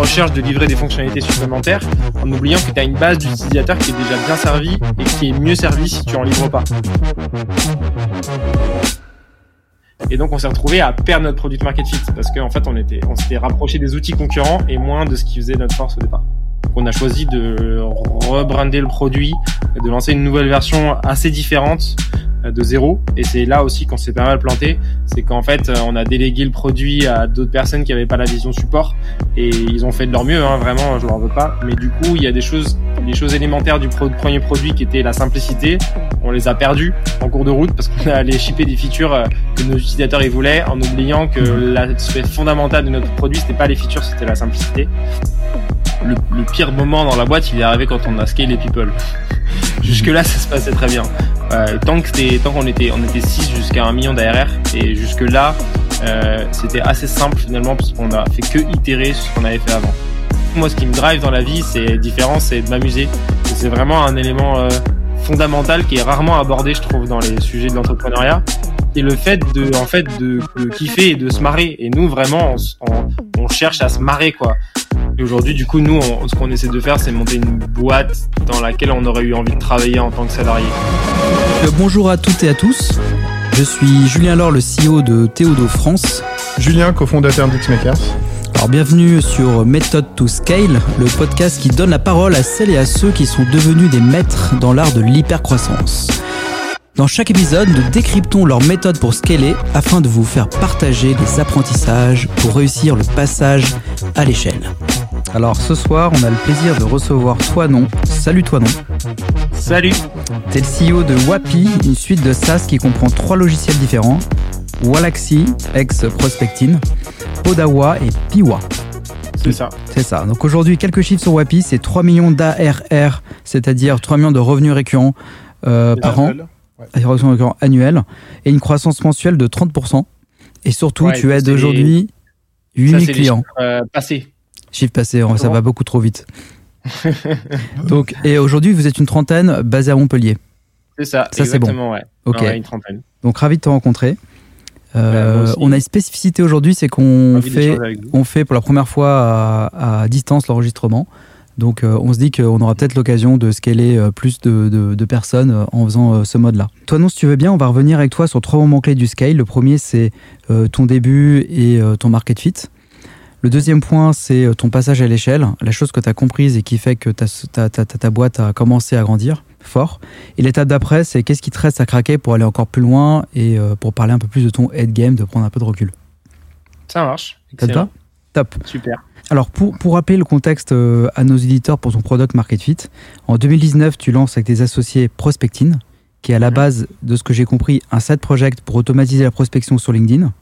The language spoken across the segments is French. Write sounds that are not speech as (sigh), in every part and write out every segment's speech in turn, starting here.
recherche de livrer des fonctionnalités supplémentaires en oubliant que tu as une base d'utilisateurs qui est déjà bien servie et qui est mieux servie si tu en livres pas. Et donc on s'est retrouvé à perdre notre produit market fit parce qu'en fait on était, on s'était rapproché des outils concurrents et moins de ce qui faisait notre force au départ. On a choisi de rebrander le produit, de lancer une nouvelle version assez différente de zéro. Et c'est là aussi qu'on s'est pas mal planté, c'est qu'en fait euh, on a délégué le produit à d'autres personnes qui avaient pas la vision support et ils ont fait de leur mieux, hein, vraiment, je leur veux pas. Mais du coup il y a des choses, des choses élémentaires du premier produit qui était la simplicité, on les a perdues en cours de route parce qu'on a allé shipper des features euh, que nos utilisateurs ils voulaient en oubliant que l'aspect fondamental de notre produit c'était pas les features, c'était la simplicité. Le, le, pire moment dans la boîte, il est arrivé quand on a scalé les people. (laughs) Jusque là, ça se passait très bien. Euh, tant que tant qu'on était, on était 6 jusqu'à un million d'ARR et jusque là, euh, c'était assez simple finalement parce qu'on a fait que itérer sur ce qu'on avait fait avant. Moi, ce qui me drive dans la vie, c'est différent, c'est de m'amuser. C'est vraiment un élément euh, fondamental qui est rarement abordé, je trouve, dans les sujets de l'entrepreneuriat. Et le fait de, en fait, de, de, kiffer et de se marrer. Et nous, vraiment, on, on cherche à se marrer, quoi. Et aujourd'hui, du coup, nous, ce qu'on essaie de faire, c'est monter une boîte dans laquelle on aurait eu envie de travailler en tant que salarié. Euh, bonjour à toutes et à tous. Je suis Julien Laure, le CEO de Théodo France. Julien, cofondateur d'Xmakers. Alors bienvenue sur Method to Scale, le podcast qui donne la parole à celles et à ceux qui sont devenus des maîtres dans l'art de l'hypercroissance. Dans chaque épisode, nous décryptons leur méthode pour scaler afin de vous faire partager des apprentissages pour réussir le passage à l'échelle. Alors ce soir, on a le plaisir de recevoir Toinon. Salut Toinon. Salut. T'es le CEO de Wapi, une suite de SaaS qui comprend trois logiciels différents. Wallaxy, ex Prospectine, Odawa et Piwa. C'est ça. C'est ça. Donc aujourd'hui, quelques chiffres sur Wapi, c'est 3 millions d'ARR, c'est-à-dire 3 millions de revenus récurrents euh, par an, récurrents annuels, et une croissance mensuelle de 30%. Et surtout, tu aides aujourd'hui 8000 clients. Euh, passés. Chiffre passé, ça va beaucoup trop vite. (laughs) Donc, et aujourd'hui, vous êtes une trentaine basée à Montpellier. C'est ça, ça c'est bon. Ouais. Ok. une trentaine. Donc, ravi de te rencontrer. Euh, on a une spécificité aujourd'hui, c'est qu'on fait, on fait pour la première fois à, distance l'enregistrement. Donc, euh, on se dit qu'on aura peut-être l'occasion de scaler euh, plus de, de, personnes en faisant ce mode-là. Toi, non, si tu veux bien, on va revenir avec toi sur trois moments clés du scale. Le premier, c'est ton début et ton market fit. Le deuxième point, c'est euh, ton passage à l'échelle, la chose que tu as comprise et qui fait que ta, ta, ta, ta, boîte a commencé à grandir fort. Et l'étape d'après, c'est qu'est-ce qui te reste à craquer pour aller encore plus loin et euh, pour parler un peu plus de ton head game, de prendre un peu de recul? Ça marche. Ça? Top. Super. Alors, pour, pour rappeler le contexte euh, à nos éditeurs pour ton product market fit, en 2019, tu lances avec tes associés Prospectine, qui est à la mhm. base de ce que j'ai compris un side project pour automatiser la prospection sur LinkedIn.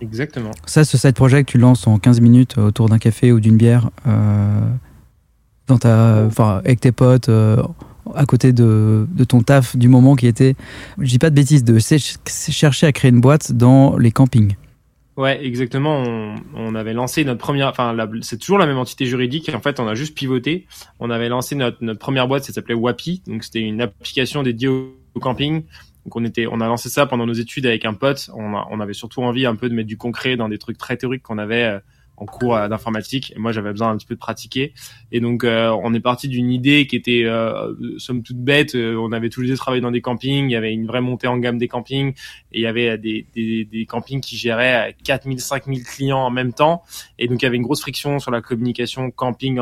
Exactement. Ça, ce side project, tu lances en 15 minutes autour d'un café ou d'une bière euh, dans ta, avec tes potes, euh, à côté de, de, ton taf du moment qui était, je dis pas de bêtises, de chercher à créer une boîte dans les campings. Ouais, exactement. On, on, avait lancé notre première, enfin, c'est toujours la même entité juridique. En fait, on a juste pivoté. On avait lancé notre, notre première boîte, ça s'appelait Wapi. Donc, c'était une application dédiée au camping donc on était, on a lancé ça pendant nos études avec un pote. On, avait surtout envie un peu de mettre du concret dans des trucs très théoriques qu'on avait euh, en cours euh, d'informatique. Et moi, j'avais besoin un petit peu de pratiquer. Et donc, euh, on est parti d'une idée qui était, euh, somme toute bête. on avait tous les deux travaillé dans des campings. Il y avait une vraie montée en gamme des campings. Et il y avait des, des, des campings qui géraient 4000, 5000 clients en même temps. Et donc, il y avait une grosse friction sur la communication camping,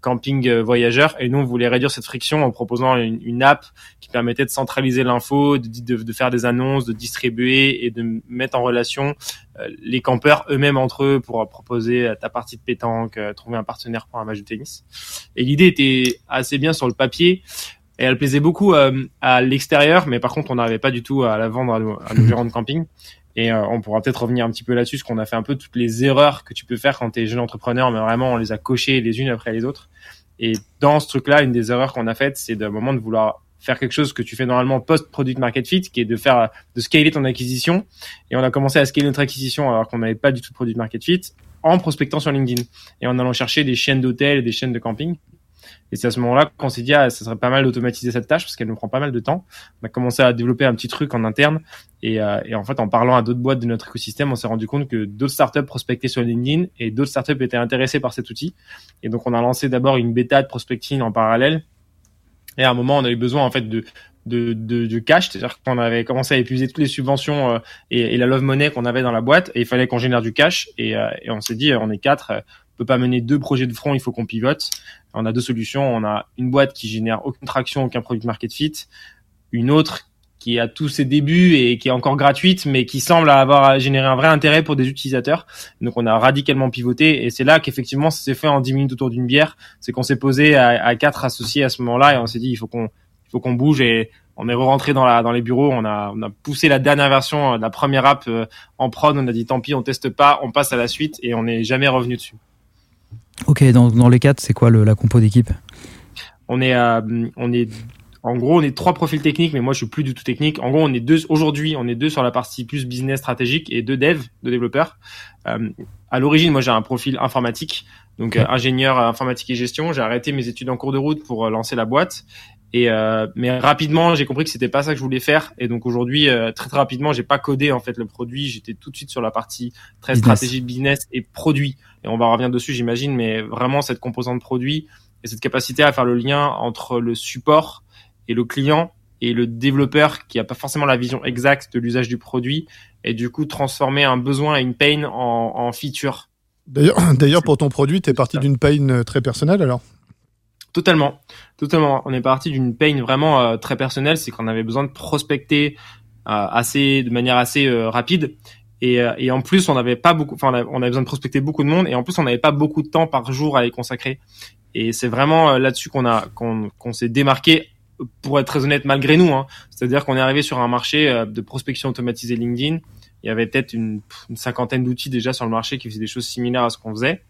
camping voyageur. Et nous, on voulait réduire cette friction en proposant une, une app qui permettait de centraliser l'info, de, de, de, faire des annonces, de distribuer et de mettre en relation les campeurs eux-mêmes entre eux pour proposer ta partie de pétanque, euh, trouver un partenaire pour un match de tennis. Et l'idée était assez bien sur le papier et elle plaisait beaucoup euh, à l'extérieur, mais par contre on n'arrivait pas du tout à la vendre à nos, à gérants (laughs) de camping. Et euh, on pourra peut-être revenir un petit peu là-dessus, parce qu'on a fait un peu toutes les erreurs que tu peux faire quand tu es jeune entrepreneur, mais vraiment on les a cochées les unes après les autres. Et dans ce truc-là, une des erreurs qu'on a faites, c'est d'un moment de vouloir faire quelque chose que tu fais normalement post-product market fit, qui est de faire de scaler ton acquisition. Et on a commencé à scaler notre acquisition alors qu'on n'avait pas du tout de product market fit en prospectant sur LinkedIn et en allant chercher des chaînes d'hôtels et des chaînes de camping. Et c'est à ce moment-là qu'on s'est dit, ah, ça serait pas mal d'automatiser cette tâche parce qu'elle nous prend pas mal de temps. On a commencé à développer un petit truc en interne. Et, euh, et en fait, en parlant à d'autres boîtes de notre écosystème, on s'est rendu compte que d'autres startups prospectaient sur LinkedIn et d'autres startups étaient intéressées par cet outil. Et donc, on a lancé d'abord une bêta de prospecting en parallèle. Et à un moment, on a eu besoin en fait de de, de, de cash, c'est-à-dire qu'on avait commencé à épuiser toutes les subventions euh, et, et, la love money qu'on avait dans la boîte, et il fallait qu'on génère du cash. Et, euh, et on s'est dit, on est quatre, euh, on peut pas mener deux projets de front, il faut qu'on pivote. On a deux solutions. On a une boîte qui génère aucune traction, aucun produit market fit, une autre qui a tous ses débuts et qui est encore gratuite, mais qui semble avoir généré un vrai intérêt pour des utilisateurs. Donc on a radicalement pivoté et c'est là qu'effectivement ça s'est fait en 10 minutes autour d'une bière. C'est qu'on s'est posé à, à, quatre associés à ce moment-là et on s'est dit il faut qu'on il faut qu'on bouge et on est rentré dans la dans les bureaux, on a on a poussé la dernière version de la première app euh, en prod, on a dit tant pis, on teste pas, on passe à la suite et on n'est jamais revenu dessus. Ok, dans, dans les quatre, c'est quoi le, la compo d'équipe? On est euh, on est en gros, on est trois profils techniques, mais moi je suis plus du tout technique. En gros, on est deux aujourd'hui, on est deux sur la partie plus business stratégique et deux devs, deux développeurs. Euh, à l'origine, moi j'ai un profil informatique, donc euh, ingénieur informatique et gestion. J'ai arrêté mes études en cours de route pour lancer la boîte et euh, mais rapidement, j'ai compris que c'était pas ça que je voulais faire. Et donc aujourd'hui, euh, très très rapidement, j'ai pas codé en fait le produit. J'étais tout de suite sur la partie très business. stratégie business et produit. Et on va revenir dessus, j'imagine. Mais vraiment cette composante produit et cette capacité à faire le lien entre le support et le client et le développeur qui a pas forcément la vision exacte de l'usage du produit et du coup transformer un besoin et une pain en, en feature. D'ailleurs, (clears throat) d'ailleurs pour ton produit, tu es parti d'une pain très personnelle alors? Totalement, totalement. On est parti d'une pain vraiment euh, très personnelle, c'est qu'on avait besoin de prospecter euh, assez, de manière assez euh, rapide. Et, euh, et, en plus, on n'avait pas beaucoup, enfin, on, avait besoin de prospecter beaucoup de monde, et en plus, on n'avait pas beaucoup de temps par jour à y consacrer. Et c'est vraiment euh, là-dessus qu'on a, qu'on, qu'on s'est démarqué, pour être très honnête, malgré nous. Hein. C'est-à-dire qu'on est arrivé sur un marché de prospection automatisée LinkedIn. Il y avait peut-être une cinquantaine d'outils déjà sur le marché qui faisaient des choses similaires à ce qu'on faisait.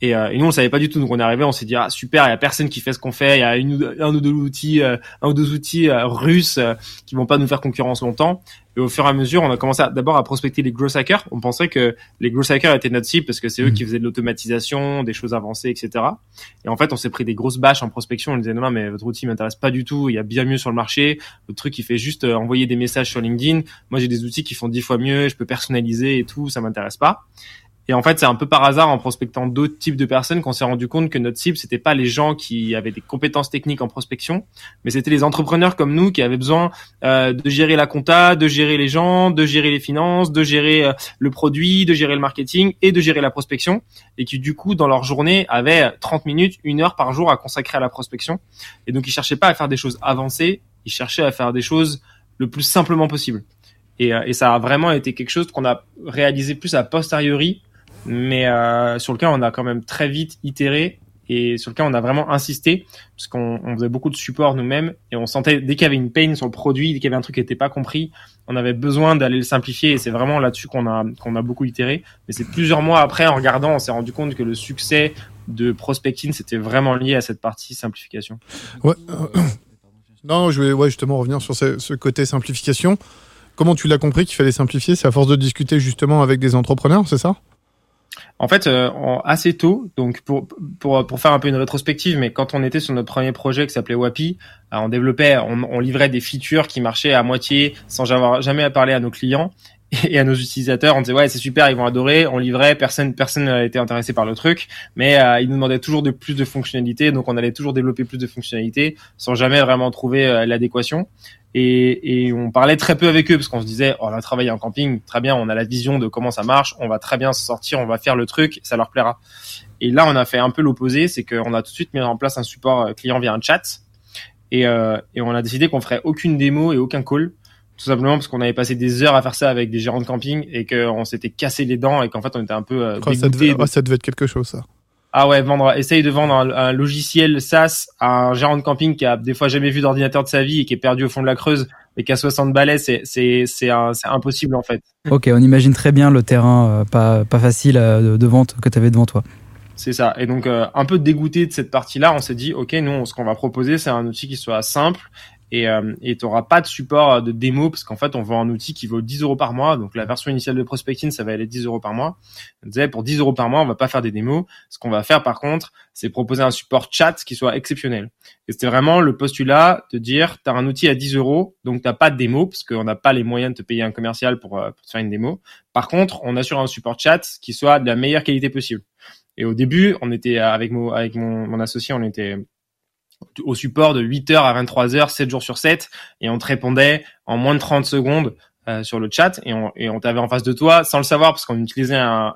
Et, euh, et, nous on savait pas du tout. Donc on est arrivé on s'est dit ah super il y a personne qui fait ce qu'on fait. Il y a une, un ou deux outils euh, un ou deux outils euh, russes euh, qui vont pas nous faire concurrence longtemps. Et au fur et à mesure on a commencé d'abord à prospecter les growth hackers. On pensait que les growth hackers étaient notre cible parce que c'est eux mmh. qui faisaient de l'automatisation des choses avancées etc et en fait on s'est pris des grosses bâches en prospection. On disait non, non mais votre outil m'intéresse pas du tout. Il y a bien mieux sur le marché. Votre truc il fait juste euh, envoyer des messages sur LinkedIn. Moi j'ai des outils qui font dix fois mieux. Je peux personnaliser et tout. Ça m'intéresse pas et en fait, c'est un peu par hasard en prospectant d'autres types de personnes qu'on s'est rendu compte que notre cible, c'était pas les gens qui avaient des compétences techniques en prospection, mais c'était les entrepreneurs comme nous qui avaient besoin euh, de gérer la compta, de gérer les gens, de gérer les finances, de gérer euh, le produit, de gérer le marketing et de gérer la prospection, et qui du coup, dans leur journée, avaient 30 minutes, une heure par jour à consacrer à la prospection. Et donc, ils cherchaient pas à faire des choses avancées, ils cherchaient à faire des choses le plus simplement possible. Et, euh, et ça a vraiment été quelque chose qu'on a réalisé plus à posteriori mais euh, sur lequel on a quand même très vite itéré et sur lequel on a vraiment insisté parce qu'on on faisait beaucoup de support nous-mêmes et on sentait dès qu'il y avait une pain sur le produit, dès qu'il y avait un truc qui n'était pas compris, on avait besoin d'aller le simplifier et c'est vraiment là-dessus qu'on a qu'on a beaucoup itéré. Mais c'est plusieurs mois après en regardant, on s'est rendu compte que le succès de prospecting c'était vraiment lié à cette partie simplification. Ouais. Euh, non, je vais justement revenir sur ce côté simplification. Comment tu l'as compris qu'il fallait simplifier? C'est à force de discuter justement avec des entrepreneurs, c'est ça? En fait, euh, assez tôt, donc pour, pour, pour faire un peu une rétrospective, mais quand on était sur notre premier projet qui s'appelait Wapi, euh, on développait, on, livrait des features qui marchaient à moitié sans avoir jamais à parler à nos clients (laughs) et à nos utilisateurs. On disait ouais c'est super, ils vont adorer. On livrait, personne personne n'était intéressé par le truc, mais euh, ils nous demandaient toujours de plus de fonctionnalités, donc on allait toujours développer plus de fonctionnalités sans jamais vraiment trouver euh, l'adéquation. Et, et, on parlait très peu avec eux parce qu'on se disait oh, on a travaillé en camping très bien on a la vision de comment ça marche on va très bien se sortir on va faire le truc ça leur plaira et là on a fait un peu l'opposé c'est qu'on a tout de suite mis en place un support euh, client via un chat et, et on a décidé qu'on ferait aucune démo et aucun call tout simplement parce qu'on avait passé des heures à faire ça avec des gérants de camping et qu'on s'était cassé les dents et qu'en fait on était un peu euh, oh, ça, devait, oh, ça devait être quelque chose ça ah ouais, vendre, essaye de vendre un, un, logiciel SaaS à un gérant de camping qui a des fois jamais vu d'ordinateur de sa vie et qui est perdu au fond de la Creuse et qui a 60 balais, c'est c'est c'est impossible en fait. Ok, on imagine très bien le terrain euh, pas pas facile euh, de vente que tu avais devant toi. C'est ça. Et donc euh, un peu dégoûté de cette partie-là, on s'est dit ok, nous ce qu'on va proposer c'est un outil qui soit simple et euh, tu n'auras pas de support de démo parce qu'en fait on vend un outil qui vaut 10 euros par mois. Donc la version initiale de prospecting ça va aller 10 euros par mois. On disait pour 10 euros par mois on va pas faire des démos. Ce qu'on va faire par contre c'est proposer un support chat qui soit exceptionnel. Et c'était vraiment le postulat de dire tu as un outil à 10 euros donc t'as pas de démo parce qu'on n'a pas les moyens de te payer un commercial pour, euh, pour te faire une démo. Par contre on assure un support chat qui soit de la meilleure qualité possible. Et au début on était avec mon avec mon, mon associé on était au support de 8h à 23h, 7 jours sur 7, et on te répondait en moins de 30 secondes euh, sur le chat, et on, et on t'avait en face de toi sans le savoir, parce qu'on utilisait un,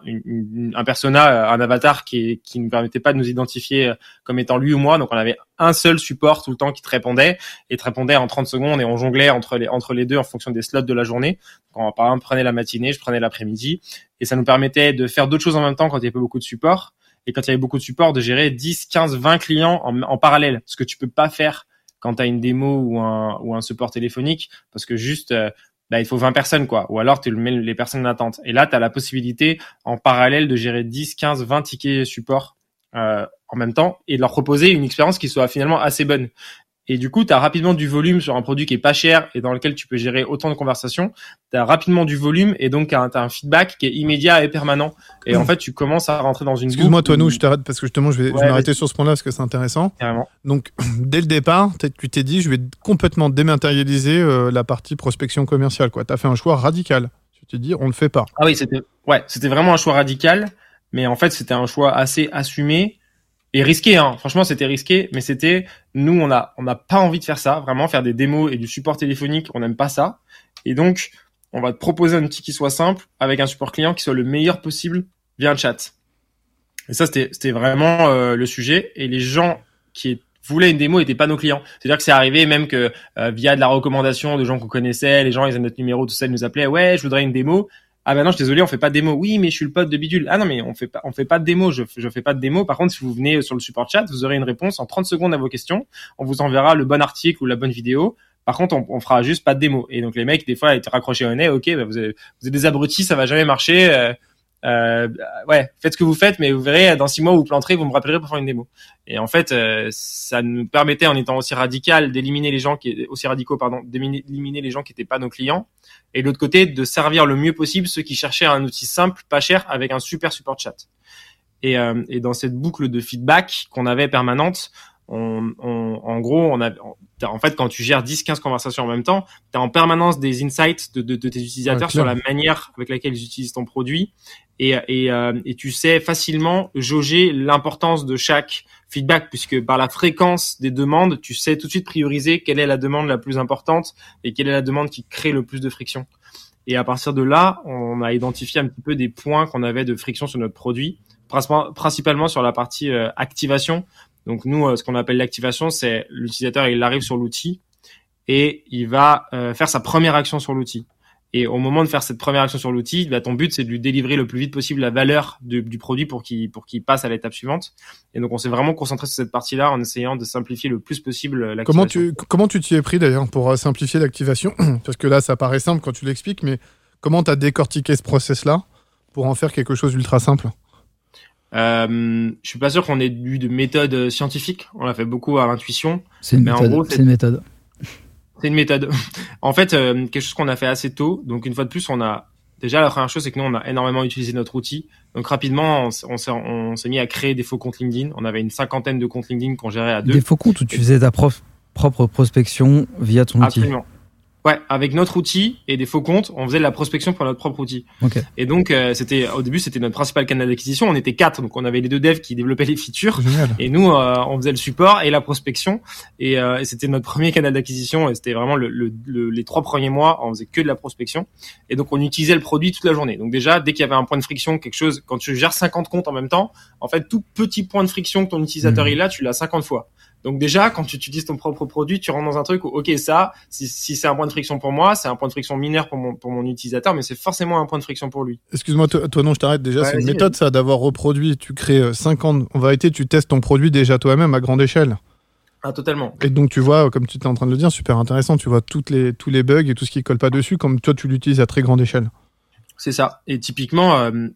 un persona, euh, un avatar qui, qui ne permettait pas de nous identifier euh, comme étant lui ou moi, donc on avait un seul support tout le temps qui te répondait, et te répondait en 30 secondes, et on jonglait entre les, entre les deux en fonction des slots de la journée. Quand, par exemple, prenait la matinée, je prenais l'après-midi, et ça nous permettait de faire d'autres choses en même temps quand il y avait pas beaucoup de support, et quand il y avait beaucoup de support, de gérer 10, 15, 20 clients en, parallèle, ce que tu peux pas faire quand tu as une démo ou un, ou un support téléphonique, parce que juste, euh, bah, il faut 20 personnes, quoi. Ou alors, tu mets les personnes en attente. Et là, tu as la possibilité, en parallèle, de gérer 10, 15, 20 tickets support euh, en même temps et de leur proposer une expérience qui soit finalement assez bonne. Et du coup, tu as rapidement du volume sur un produit qui est pas cher et dans lequel tu peux gérer autant de conversations. Tu as rapidement du volume et donc tu as, un feedback qui est immédiat et permanent. Et en fait, tu commences à rentrer dans une Excuse-moi, toi, nous, je t'arrête parce que justement, je vais, m'arrêter sur ce point-là parce que c'est intéressant. Carrément. Donc, (clears throat) dès le départ, tu t'es dit, je vais complètement dématérialiser euh, la partie prospection commerciale. Tu as fait un choix radical. Tu t'es dit, on ne le fait pas. Ah oui, c'était ouais, c'était vraiment un choix radical. Mais en fait, c'était un choix assez assumé et risqué hein. franchement c'était risqué mais c'était nous on a on n'a pas envie de faire ça vraiment faire des démos et du support téléphonique on n'aime pas ça. Et donc on va te proposer un outil qui soit simple avec un support client qui soit le meilleur possible via un chat. Et ça c'était c'était vraiment euh, le sujet. Et les gens qui voulaient une démo n'étaient pas nos clients. C'est à dire que c'est arrivé même que euh, via de la recommandation de gens qu'on connaissait les gens ils avaient notre numéro tout ça ils nous appelaient ouais je voudrais une démo ah ben non, je suis désolé, on fait pas de démo. Oui, mais je suis le pote de Bidule. Ah non, mais on fait pas, on fait pas de démo. Je, je fais pas de démo. Par contre, si vous venez sur le support chat, vous aurez une réponse en 30 secondes à vos questions. On vous enverra le bon article ou la bonne vidéo. Par contre, on, on fera juste pas de démo. Et donc les mecs, des fois, ils étaient raccrochés au nez. Ok, bah, vous, êtes, vous des abrutis, ça va jamais marcher. Euh, euh, ouais, faites ce que vous faites, mais vous verrez, dans six mois, vous planterez, vous me rappellerez pour faire une démo. Et en fait, euh, ça nous permettait, en étant aussi radical, d'éliminer les gens qui, aussi radicaux, pardon, d'éliminer les gens qui n'étaient pas nos clients. Et de l'autre côté, de servir le mieux possible ceux qui cherchaient un outil simple, pas cher, avec un super support chat. Et, euh, et dans cette boucle de feedback qu'on avait permanente, on, on, en gros, on a, en fait, quand tu gères 10-15 conversations en même temps, tu as en permanence des insights de, de, de tes utilisateurs sur la manière avec laquelle ils utilisent ton produit et, et, euh, et tu sais facilement jauger l'importance de chaque feedback puisque par la fréquence des demandes, tu sais tout de suite prioriser quelle est la demande la plus importante et quelle est la demande qui crée le plus de friction. Et à partir de là, on a identifié un petit peu des points qu'on avait de friction sur notre produit, principalement sur la partie euh, activation. Donc nous, euh, ce qu'on appelle l'activation, c'est l'utilisateur, il arrive sur l'outil et il va faire sa première action sur l'outil. Et au moment de faire cette première action sur l'outil, bah, ton but c'est de lui délivrer le plus vite possible la valeur du produit pour qu'il pour qu'il passe à l'étape suivante. Et donc on s'est vraiment concentré sur cette partie-là en essayant de simplifier le plus possible l'activation. Comment tu comment tu t'y es pris d'ailleurs pour euh, simplifier l'activation? (clears throat) Parce que là ça paraît simple quand tu l'expliques, mais comment tu as décortiqué ce process-là pour en faire quelque chose d'ultra simple? Euh, je suis pas sûr qu'on ait eu de méthode scientifique. On l'a fait beaucoup à l'intuition. C'est une, une méthode. C'est une méthode. (laughs) en fait, euh, quelque chose qu'on a fait assez tôt. Donc une fois de plus, on a déjà la première chose, c'est que nous on a énormément utilisé notre outil. Donc rapidement, on, on s'est mis à créer des faux comptes LinkedIn. On avait une cinquantaine de comptes LinkedIn qu'on gérait à deux. Des faux comptes où tu faisais ta propre prospection via ton outil. Absolument. Ouais, avec notre outil et des faux comptes, on faisait de la prospection pour notre propre outil. Et donc euh, c'était au début c'était notre principal canal d'acquisition. On était quatre, donc on avait les deux devs qui développaient les features et nous euh, on faisait le support et la prospection. Et, euh, et c'était notre premier canal d'acquisition. Et c'était vraiment le, le, les trois premiers mois, on faisait que de la prospection. Et donc on utilisait le produit toute la journée. Donc déjà dès qu'il y avait un point de friction, quelque chose, quand tu gères 50 comptes en même temps, en fait tout petit point de friction que ton utilisateur mmh. est là, tu l'as 50 fois. Donc déjà, quand tu utilises ton propre produit, tu rentres dans un truc où, ok, ça, si, si c'est un point de friction pour moi, c'est un point de friction mineur pour mon, pour mon utilisateur, mais c'est forcément un point de friction pour lui. Excuse-moi, toi, non, je t'arrête déjà. c'est une méthode, ça, d'avoir reproduit. Tu crées 50, en vérité, tu testes ton produit déjà toi-même à grande échelle. Ah, totalement. Et donc, tu vois, comme tu étais en train de le dire, super intéressant, tu vois toutes les, tous les bugs et tout ce qui colle pas dessus, comme toi, tu l'utilises à très grande échelle. C'est ça. Et typiquement, euh,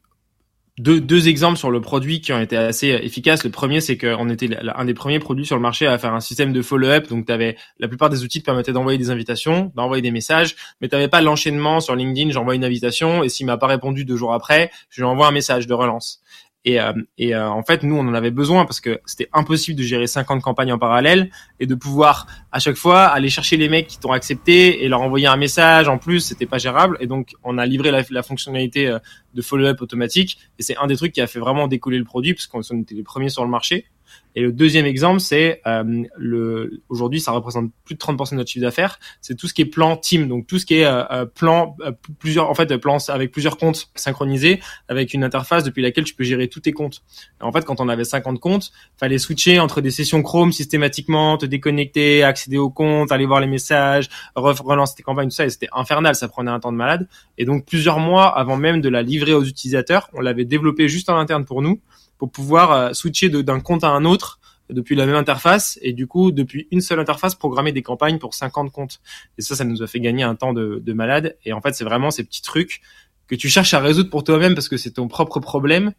deux, exemples sur le produit qui ont été assez efficaces. Le premier, c'est qu'on était un des premiers produits sur le marché à faire un système de follow-up. Donc, avais, la plupart des outils te permettaient d'envoyer des invitations, d'envoyer des messages, mais tu n'avais pas l'enchaînement sur LinkedIn. J'envoie une invitation et s'il m'a pas répondu deux jours après, je lui envoie un message de relance. Et, euh, et euh, en fait, nous, on en avait besoin parce que c'était impossible de gérer 50 campagnes en parallèle et de pouvoir à chaque fois aller chercher les mecs qui t'ont accepté et leur envoyer un message. En plus, c'était pas gérable. Et donc, on a livré la, la fonctionnalité euh, de follow-up automatique. Et c'est un des trucs qui a fait vraiment décoller le produit parce qu'on était les premiers sur le marché. Et le deuxième exemple, c'est euh, le aujourd'hui, ça représente plus de 30% de notre chiffre d'affaires. C'est tout ce qui est plan team, donc tout ce qui est euh, euh plan euh, plusieurs en fait plans avec plusieurs comptes synchronisés avec une interface depuis laquelle tu peux gérer tous tes comptes. en fait, quand on avait 50 comptes, fallait switcher entre des sessions Chrome systématiquement, te déconnecter, accéder aux comptes, aller voir les messages, relancer tes campagnes, tout ça. Et c'était infernal, ça prenait un temps de malade. Et donc plusieurs mois avant même de la livrer aux utilisateurs, on l'avait développé juste en interne pour nous pour pouvoir euh, switcher d'un compte à un autre depuis la même interface et du coup depuis une seule interface programmer des campagnes pour 50 comptes. Et ça ça nous a fait gagner un temps de, de malade. Et en fait c'est vraiment ces petits trucs que tu cherches à résoudre pour toi-même parce que c'est ton propre problème.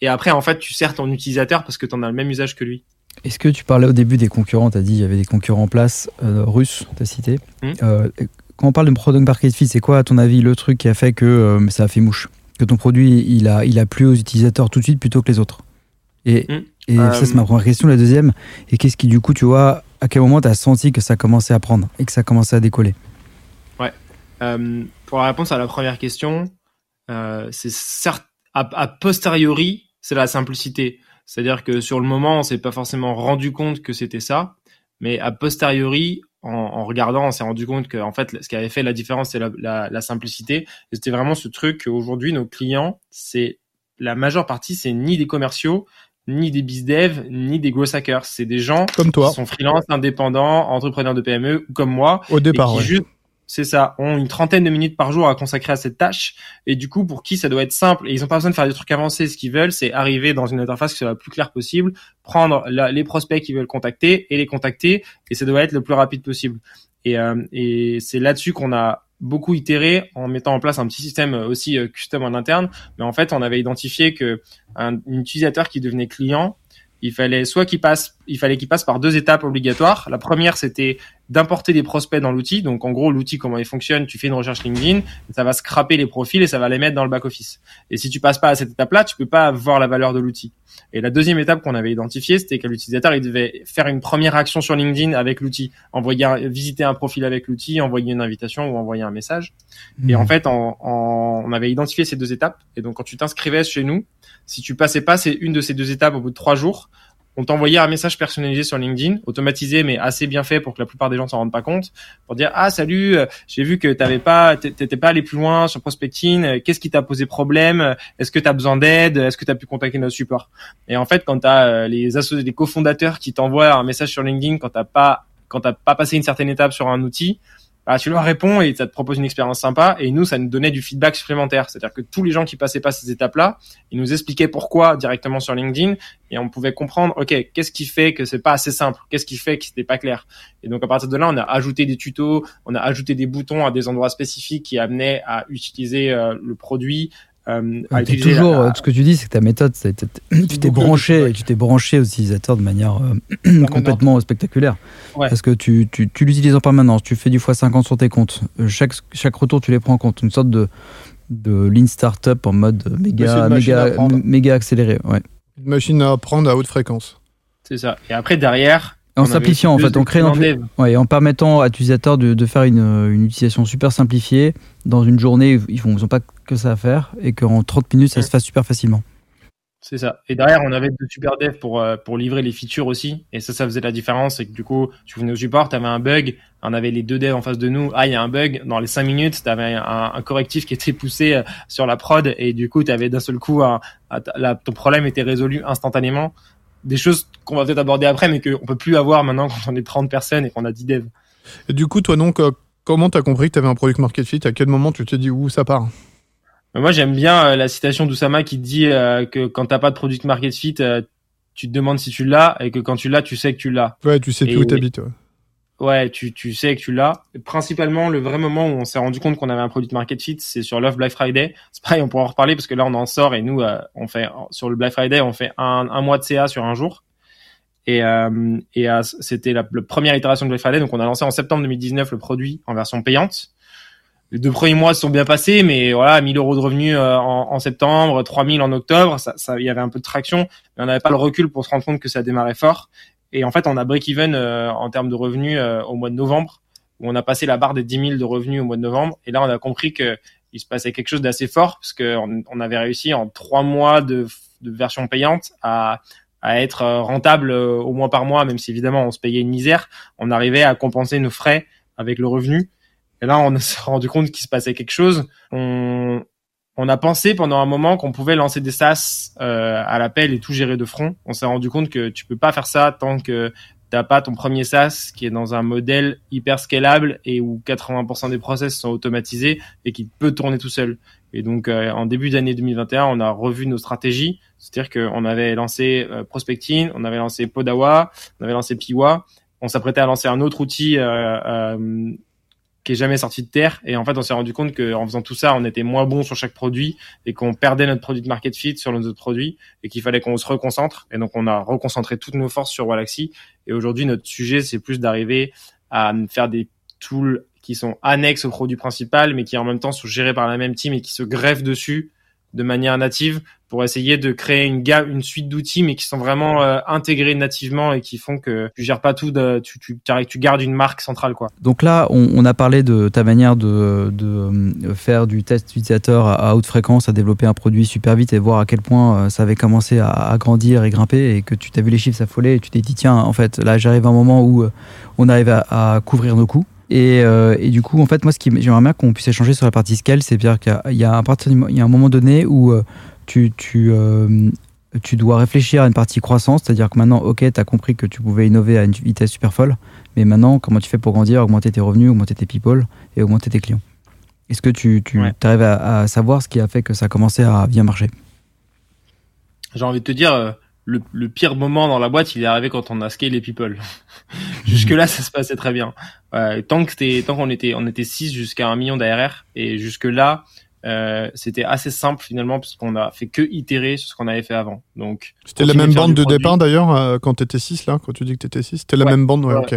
Et après en fait tu sers ton utilisateur parce que tu en as le même usage que lui. Est-ce que tu parlais au début des concurrents? Tu as dit il y avait des concurrents en place euh, russes tu as cité. Hmm. euh, quand on parle de product market fit c'est quoi à ton avis le truc qui a fait que euh, ça a fait mouche? Que ton produit il a, il a plu aux utilisateurs tout de suite plutôt que les autres Et, mm. et ça, c'est ma euh, première question. La deuxième, et qu'est-ce qui, du coup, tu vois, à quel moment tu as senti que ça commençait à prendre et que ça commençait à décoller? Ouais. Euh, pour la réponse à la première question, euh, c'est certes, a, posteriori, c'est la simplicité. C'est-à-dire que sur le moment, on s'est pas forcément rendu compte que c'était ça, mais a posteriori, en, en, regardant, on s'est rendu compte que en fait, ce qui avait fait la différence, c'est la, la, la, simplicité. C'était vraiment ce truc qu'aujourd'hui, nos clients, c'est la majeure partie, c'est ni des commerciaux, ni des dev, ni des gros hackers. C'est des gens comme toi. qui sont freelance, indépendants, entrepreneurs de PME, comme moi. Au départ, c'est ça, ont une trentaine de minutes par jour à consacrer à cette tâche. Et du coup, pour qui ça doit être simple, et ils ont pas besoin de faire des trucs avancés, ce qu'ils veulent, c'est arriver dans une interface qui soit la plus claire possible, prendre les prospects qu'ils veulent contacter et les contacter, et ça doit être le plus rapide possible. Et, euh, et c'est là-dessus qu'on a beaucoup itéré en mettant en place un petit système aussi euh, custom en interne. Mais en fait, on avait identifié que un utilisateur qui devenait client, il fallait soit qu'il passe, il fallait qu'il passe par deux étapes obligatoires. La première, c'était d'importer des prospects dans l'outil. Donc, en gros, l'outil, comment il fonctionne, tu fais une recherche LinkedIn, ça va scraper les profils et ça va les mettre dans le back-office. Et si tu passes pas à cette étape-là, tu peux pas voir la valeur de l'outil. Et la deuxième étape qu'on avait identifiée, c'était que l'utilisateur, il devait faire une première action sur LinkedIn avec l'outil, envoyer, visiter un profil avec l'outil, envoyer une invitation ou envoyer un message. Et en mmh. fait, on avait identifié ces deux étapes. Et donc, quand tu t'inscrivais chez nous, si tu passais pas c'est une de ces deux étapes au bout de trois jours, on t'envoyait un message personnalisé sur LinkedIn, automatisé mais assez bien fait pour que la plupart des gens s'en rendent pas compte, pour dire ah salut, euh, j'ai vu que t'avais pas, t'étais pas allé plus loin sur prospecting, euh, qu'est-ce qui t'a posé problème, est-ce que tu as besoin d'aide, est-ce que tu as pu contacter notre support? Et en fait, quand tu as euh, les associés, les cofondateurs qui t'envoient un message sur LinkedIn quand t'as pas quand t'as pas passé une certaine étape sur un outil, bah, tu leur réponds et ça te propose une expérience sympa. Et nous, ça nous donnait du feedback supplémentaire. C'est-à-dire que tous les gens qui passaient pas ces étapes-là, ils nous expliquaient pourquoi directement sur LinkedIn et on pouvait comprendre, OK, qu'est-ce qui fait que c'est pas assez simple? Qu'est-ce qui fait que c'était pas clair? Et donc, à partir de là, on a ajouté des tutos, on a ajouté des boutons à des endroits spécifiques qui amenaient à utiliser euh, le produit, euh, toujours, euh, ce que tu dis, c'est que ta méthode, (coughs) (coughs) tu t'es branché, tu t'es branché aux utilisateurs de manière euh, (coughs) complètement spectaculaire. Parce que tu, tu, tu l'utilises en permanence, tu fais du x50 sur tes comptes. Chaque, chaque retour, tu les prends en compte. Une sorte de, de lean startup en mode méga, méga, méga accéléré. Ouais. Une machine à apprendre à haute fréquence. C'est ça. Et après, derrière, en simplifiant, en fait, en créant, ouais, en permettant à l'utilisateur de, de, faire une, une, utilisation super simplifiée. Dans une journée, ils n'ont pas que ça à faire et qu'en 30 minutes, ça se fasse super facilement. C'est ça. Et derrière, on avait de super devs pour, euh, pour livrer les features aussi. Et ça, ça faisait la différence. C'est que du coup, tu venais au support, tu avais un bug, on avait les deux devs en face de nous. Ah, il y a un bug. Dans les 5 minutes, tu avais un, un, correctif qui était poussé euh, sur la prod. Et du coup, tu avais d'un seul coup, un, ton problème était résolu instantanément des choses qu'on va peut-être aborder après, mais qu'on peut plus avoir maintenant quand on est 30 personnes et qu'on a 10 devs. Et du coup, toi donc, euh, comment tu as compris que tu avais un product market fit? À quel moment tu t'es dit où ça part? Moi, j'aime bien euh, la citation d'Oussama qui dit euh, que quand t'as pas de product market fit, tu te demandes si tu l'as et que quand tu l'as, tu sais que tu l'as. Ouais, tu sais plus où t'habites. Ouais. Ouais, tu, tu sais que tu l'as. Principalement, le vrai moment où on s'est rendu compte qu'on avait un produit de market fit, c'est sur Love Black Friday. C'est pareil, on pourra en reparler parce que là, on en sort et nous, euh, on fait sur le Black Friday, on fait un, mois de CA sur un jour. Et, euh, et c'était la, première itération de Black Friday. Donc, on a lancé en septembre 2019 le produit en version payante. Les deux premiers mois se sont bien passés, mais voilà, 1000 euros de revenus euh, en, septembre, 3000 en octobre, ça, ça, il y avait un peu de traction, mais on n'avait pas le recul pour se rendre compte que ça démarrait fort. Et en fait, on a break-even euh, en termes de revenus euh, au mois de novembre, où on a passé la barre des 10 000 de revenus au mois de novembre. Et là, on a compris que il se passait quelque chose d'assez fort, parce qu'on on avait réussi en trois mois de, de version payante à, à être euh, rentable au mois par mois, même si évidemment on se payait une misère. On arrivait à compenser nos frais avec le revenu. Et là, on (laughs) s'est rendu compte qu'il se passait quelque chose. On a pensé pendant un moment qu'on pouvait lancer des SaaS euh, à l'appel et tout gérer de front. On s'est rendu compte que tu peux pas faire ça tant que t'as pas ton premier SaaS qui est dans un modèle hyper scalable et où 80% des process sont automatisés et qui peut tourner tout seul. Et donc euh, en début d'année 2021, on a revu nos stratégies, c'est-à-dire qu'on avait lancé euh, Prospecting, on avait lancé Podawa, on avait lancé Piwa, on s'apprêtait à lancer un autre outil euh, jamais sorti de terre. Et en fait, on s'est rendu compte qu'en faisant tout ça, on était moins bon sur chaque produit et qu'on perdait notre produit de market fit sur nos autres produits et qu'il fallait qu'on se reconcentre. Et donc, on a reconcentré toutes nos forces sur Walaxy. Et aujourd'hui, notre sujet, c'est plus d'arriver à faire des tools qui sont annexes au produit principal, mais qui en même temps sont gérés par la même team et qui se greffent dessus de manière native pour essayer de créer une gamme, une suite d'outils, mais qui sont vraiment euh, intégrés nativement et qui font que tu gères pas tout, tu, gardes une marque centrale, quoi. Donc là, on, a parlé de ta manière de, euh, faire du test utilisateur à, haute fréquence, à développer un produit super vite et voir à quel point euh, ça avait commencé à, grandir et grimper et que tu t'as vu les chiffres s'affoler et tu t'es dit tiens, en fait, là, j'arrive à un moment où on arrive à, couvrir nos coûts. Et, du coup, en fait, moi, ce qui j'aimerais bien qu'on puisse échanger sur la partie scale, c'est dire qu'il y a un moment donné où tu, tu, euh, tu dois réfléchir à une partie croissance, c'est-à-dire que maintenant, ok, tu as compris que tu pouvais innover à une vitesse super folle, mais maintenant, comment tu fais pour grandir, augmenter tes revenus, augmenter tes people et augmenter tes clients? Est-ce que tu, tu arrives à, savoir ce qui a fait que ça a commencé à bien marcher? J'ai envie de te dire, euh, le, le, pire moment dans la boîte, il est arrivé quand on a scalé les people. (laughs) jusque-là, ça se passait très bien. tant que tant qu'on était, on était 6 jusqu'à un million d'ARR, et jusque-là, euh, c'était assez simple finalement parce qu'on a fait que itérer sur ce qu'on avait fait avant. Donc c'était la même bande de départ d'ailleurs euh, quand tu étais 6 là, quand tu dis que tu étais 6, c'était la même bande, ouais, OK.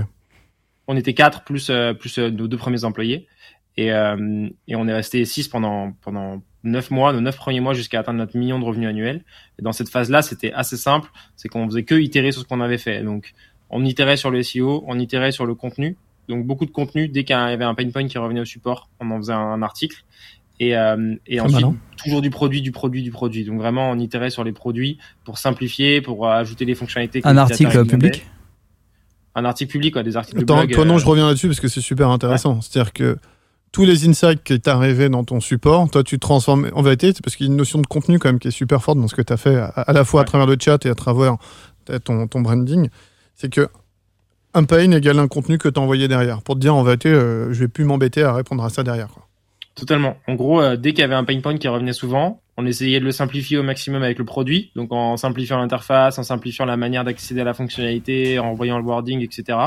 On était 4 plus euh, plus nos deux premiers employés et et on est resté 6 pendant pendant 9 mois, nos 9 premiers mois jusqu'à atteindre notre million de revenus annuels. Et dans cette phase-là, c'était assez simple, c'est qu'on faisait que itérer sur ce qu'on avait fait. Donc on itérait sur le SEO, on itérait sur le contenu. Donc beaucoup de contenu, dès qu'il y avait un pain point qui revenait au support, on en faisait un article. Et, euh, et ensuite, toujours du produit, du produit, du produit. Donc vraiment, on itérait sur les produits pour simplifier, pour ajouter des fonctionnalités. Un article public? Un article public, quoi, des articles Attends, de blog. Toi, non, euh, je reviens là-dessus parce que c'est super intéressant. C'est-à-dire que tous les insights qui t'arrivaient dans ton support, toi, tu transformes. En vérité, c'est parce qu'il y a une notion de contenu quand même qui est super forte dans ce que tu as fait, à, la fois à travers le chat et à travers ton, ton branding. C'est que un pain égale un contenu que tu as envoyé derrière. Pour te dire, en vérité, euh, je vais plus m'embêter à répondre à ça derrière. Quoi. Totalement. En gros, euh, dès qu'il y avait un pain point qui revenait souvent, on essayait de le simplifier au maximum avec le produit, donc en simplifiant l'interface, en simplifiant la manière d'accéder à la fonctionnalité, en envoyant le wording, etc.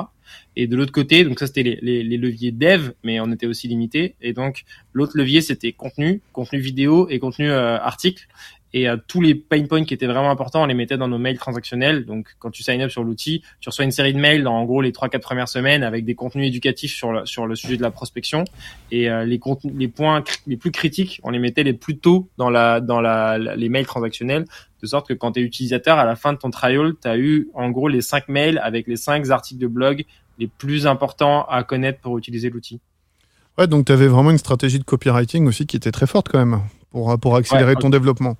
Et de l'autre côté, donc ça c'était les, leviers dev, mais on était aussi limité. Et donc l'autre levier c'était contenu, contenu vidéo et contenu euh, article et euh, tous les pain points qui étaient vraiment importants, on les mettait dans nos mails transactionnels. Donc, quand tu sign up sur l'outil, tu reçois une série de mails dans en gros les trois quatre premières semaines avec des contenus éducatifs sur le, sur le sujet de la prospection et euh, les contenus, les points les plus critiques, on les mettait les plus tôt dans la dans la, les mails transactionnels de sorte que quand tu es utilisateur à la fin de ton trial, tu as eu en gros les cinq mails avec les cinq articles de blog les plus importants à connaître pour utiliser l'outil. Ouais, donc tu avais vraiment une stratégie de copywriting aussi qui était très forte quand même pour, pour accélérer ton développement.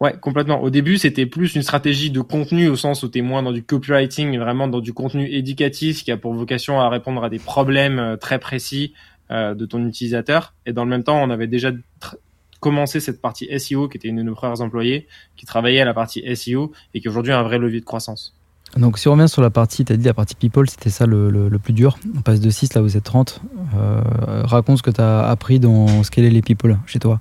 Ouais, complètement. Au début, c'était plus une stratégie de contenu au sens où tu es moins dans du copywriting, vraiment dans du contenu éducatif qui a pour vocation à répondre à des problèmes euh, très précis euh, de ton utilisateur. Et dans le même temps, on avait déjà commencé cette partie SEO qui était une de nos premiers employés qui travaillait à la partie SEO et qui aujourd'hui a un vrai levier de croissance. Donc si on revient sur la partie, tu as dit la partie people, c'était ça le, le, plus dur. On passe de 6, là vous êtes 30. Euh, raconte ce que tu as appris dans scaler les people chez toi.